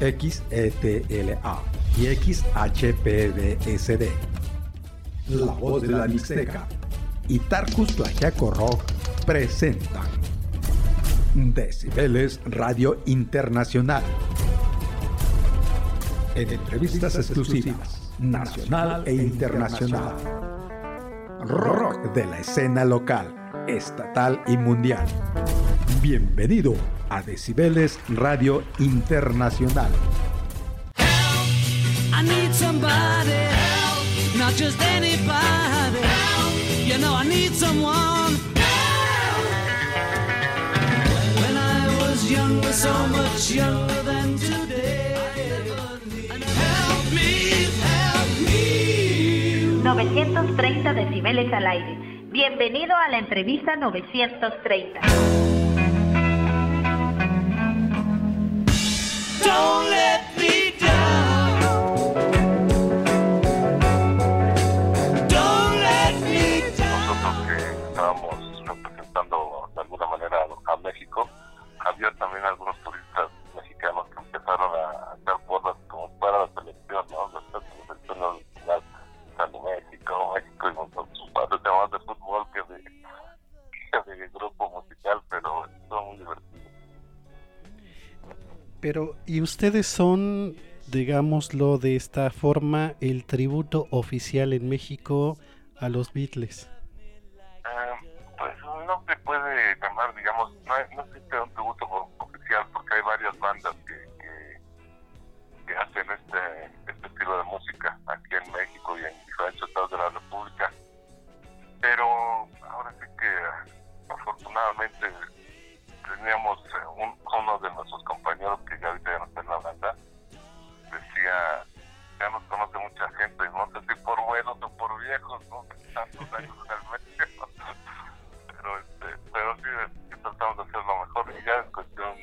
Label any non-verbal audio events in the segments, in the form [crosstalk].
XETLA y XHPDSD. La voz de la Mixteca y Tarkus Tlaxiaco Rock presentan Decibeles Radio Internacional. En entrevistas exclusivas, nacional e internacional. Rock de la escena local, estatal y mundial. Bienvenido a Decibeles Radio Internacional. I need somebody help, not just anybody. Help. You know I need someone. Help. When I was younger, so much younger than today. Help me, help me. 930 decibeles al aire. Bienvenido a la entrevista 930. Estábamos representando de alguna manera a México, había también algunos turistas ¿y ustedes son, digámoslo de esta forma, el tributo oficial en México a los Beatles? Gente, no sé si por buenos o por viejos, ¿no? Tantos años el medio. [laughs] pero, este, pero sí, tratamos de hacer lo mejor y ya es cuestión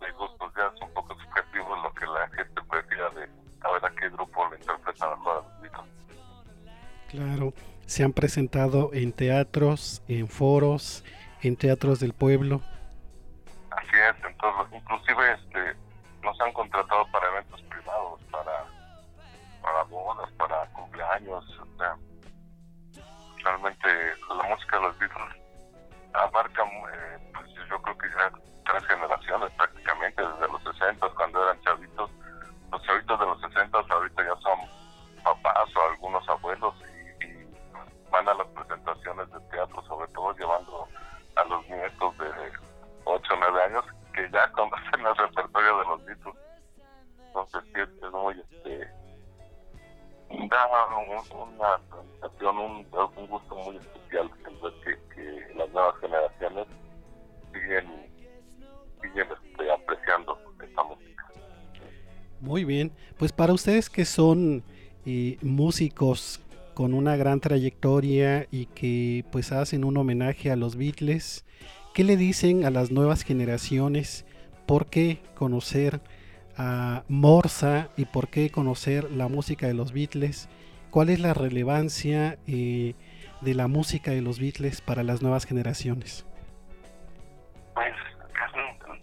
de gustos, ya es un poco subjetivo lo que la gente prefiera de a ver a qué grupo le interpreta mejor a los. Claro, se han presentado en teatros, en foros, en teatros del pueblo. Así es, entonces, inclusive este, nos han contratado un, una sensación, un, un, gusto muy especial que, que las nuevas generaciones siguen, siguen este, apreciando esta música. Muy bien, pues para ustedes que son eh, músicos con una gran trayectoria y que pues hacen un homenaje a los Beatles, ¿qué le dicen a las nuevas generaciones? ¿Por qué conocer a Morsa y por qué conocer la música de los Beatles? ¿Cuál es la relevancia eh, de la música de los Beatles para las nuevas generaciones? Pues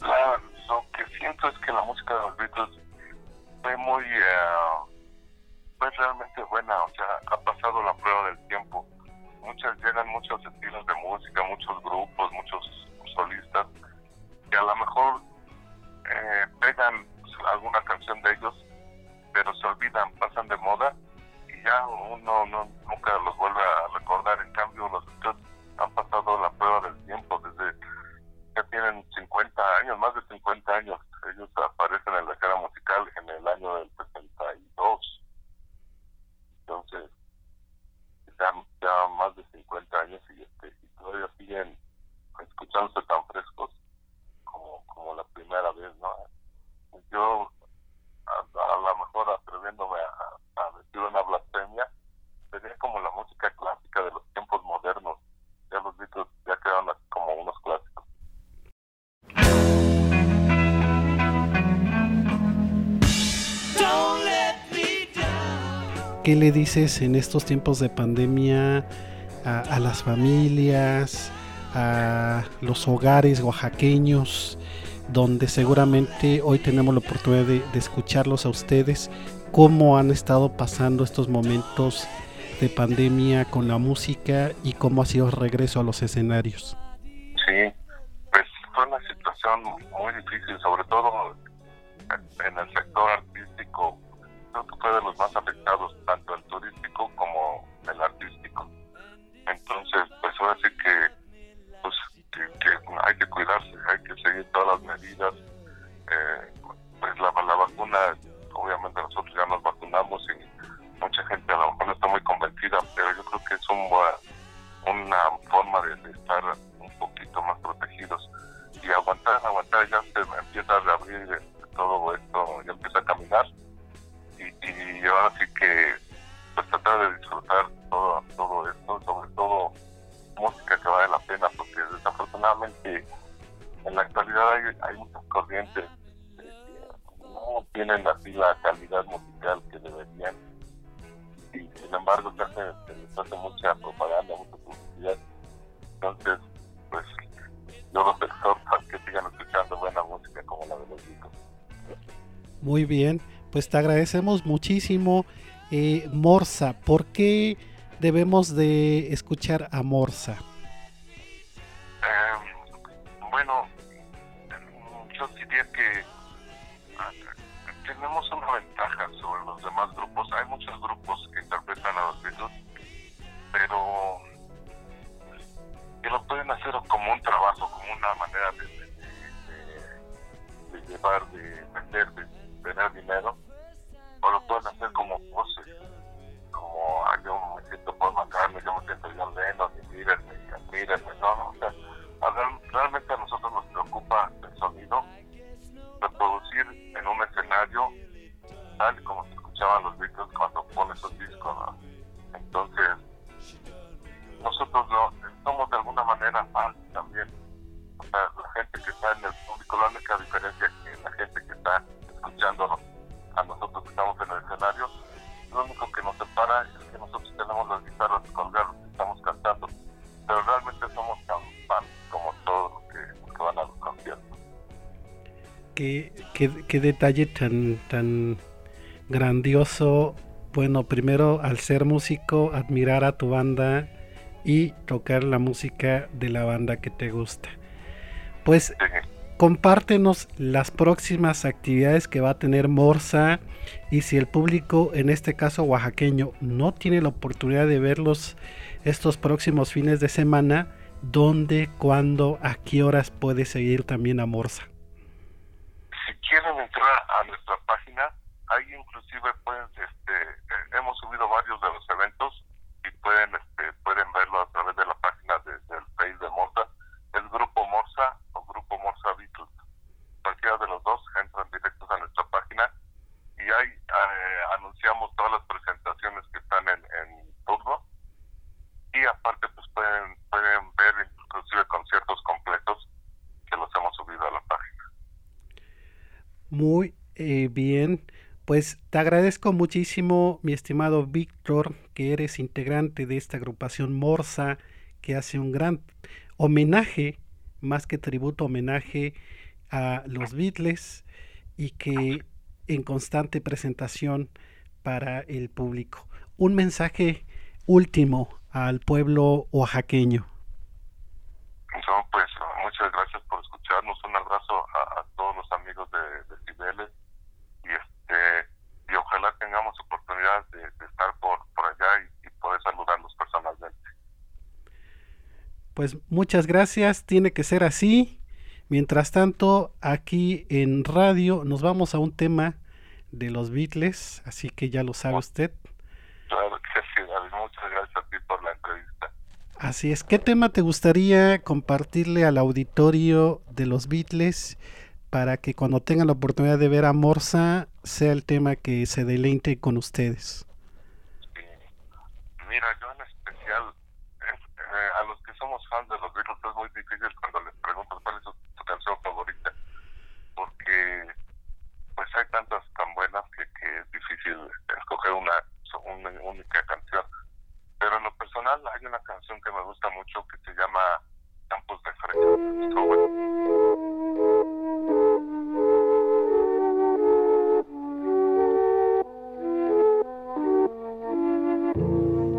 la, lo que siento es que la música de los Beatles fue muy, uh, fue realmente buena, o sea, ha pasado la prueba del tiempo. Muchas llegan muchos estilos de música, muchos grupos, muchos solistas que a lo mejor eh, pegan alguna canción de ellos, pero se olvidan, pasan de moda ya uno no, nunca los vuelve a recordar. En cambio, los han pasado la prueba del tiempo, desde ya tienen 50 años, más de 50 años. Ellos aparecen en la ¿Qué le dices en estos tiempos de pandemia a, las familias, a los hogares oaxaqueños donde seguramente hoy tenemos la oportunidad de, de escucharlos a ustedes, cómo han estado pasando estos momentos de pandemia con la música y cómo ha sido el regreso a los escenarios. Sí, pues fue una situación muy difícil, sobre todo en el sector artístico. Creo que fue de los más afectados, tanto el turístico como el artístico. Entonces, pues ahora sí que, pues, que, hay que cuidarse, hay que seguir todas las medidas. Eh, pues la, la vacuna, obviamente nosotros ya nos vacunamos y mucha gente a lo mejor no está muy convencida, pero yo creo que es un, una forma de, estar un poquito más protegidos y aguantar, aguantar, ya se empieza a reabrir desafortunadamente en la actualidad hay, hay muchas corrientes que no tienen así la calidad musical que deberían y sin embargo se, hace, se mucha propaganda, mucha publicidad. Entonces, pues yo los exhorto a que sigan escuchando buena música como la de los discos. Muy bien, pues te agradecemos muchísimo eh, Morsa, ¿por qué debemos de escuchar a Morsa? Tenemos una ventaja sobre los demás grupos. Hay muchos grupos que interpretan a los Beatles, pero que lo pueden hacer como un trabajo, como una manera de, de, de, de llevar, de vender, de tener dinero somos de alguna manera fans también, o sea, la gente que está en el público, la única diferencia que la gente que está escuchándonos a nosotros que estamos en el escenario, lo único que nos separa es que nosotros tenemos las guitarras colgadas estamos cantando, pero realmente somos tan fans como todos los que, que van a los conciertos. ¿Qué, qué, qué detalle tan, tan grandioso. Bueno, primero al ser músico, admirar a tu banda y tocar la música de la banda que te gusta. Pues compártenos las próximas actividades que va a tener Morsa y si el público, en este caso oaxaqueño, no tiene la oportunidad de verlos estos próximos fines de semana, ¿dónde, cuándo, a qué horas puede seguir también a Morsa? Si quieren entrar a nuestra página, ahí inclusive pueden, este, hemos subido varios de los eventos y pueden, pueden verlo a través de la página de, del Face de Morsa. Es Grupo Morsa o Grupo Morsa Beatles. Cualquiera de los dos entran directos a nuestra página y ahí eh, anunciamos todas las presentaciones que están en, en turno y aparte pues pueden, pueden ver inclusive conciertos completos que los hemos subido a la página. Muy eh, bien. Pues te agradezco muchísimo, mi estimado Víctor, que eres integrante de esta agrupación Morsa, que hace un gran homenaje, más que tributo, homenaje a los Beatles y que en constante presentación para el público. Un mensaje último al pueblo oaxaqueño. No, pues muchas gracias por escucharnos. Un abrazo a, a todos los amigos de, de Cibeles y este y ojalá tengamos oportunidad de, de estar por, por allá y, y, poder saludarlos personalmente. Pues muchas gracias, tiene que ser así. Mientras tanto, aquí en radio nos vamos a un tema de los Beatles, así que ya lo sabe usted. Claro que sí, David. Muchas gracias a ti por la entrevista. Así es, ¿qué tema te gustaría compartirle al auditorio de los Beatles para que cuando tengan la oportunidad de ver a Morsa sea el tema que se deleite con ustedes? Sí. Mira, yo en especial, eh, a los que somos fans de los Beatles es muy difícil cuando les pregunto cuál es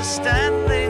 understanding.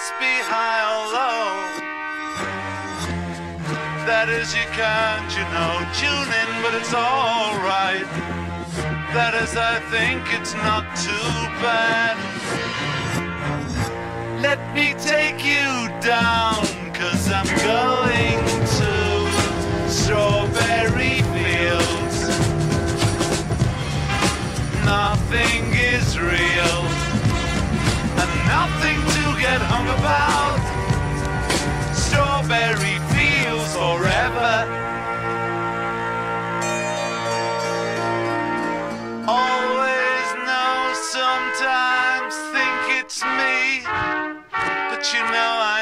must be high or low. That is, you can't, you know, tune in, but it's alright. That is, I think it's not too bad. Let me take you down. I'm going to strawberry fields. Nothing is real, and nothing to get hung about. Strawberry fields forever. Always know sometimes think it's me, but you know I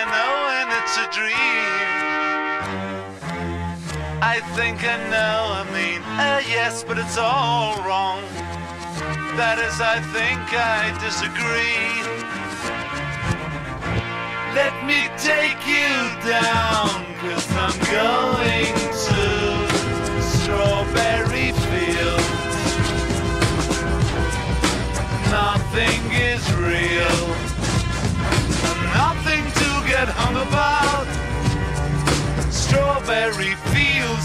a dream. I think I know, I mean, uh, yes, but it's all wrong. That is, I think I disagree. Let me take you down, cause I'm going to Strawberry Fields. Nothing is real.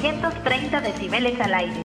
230 decibeles al aire.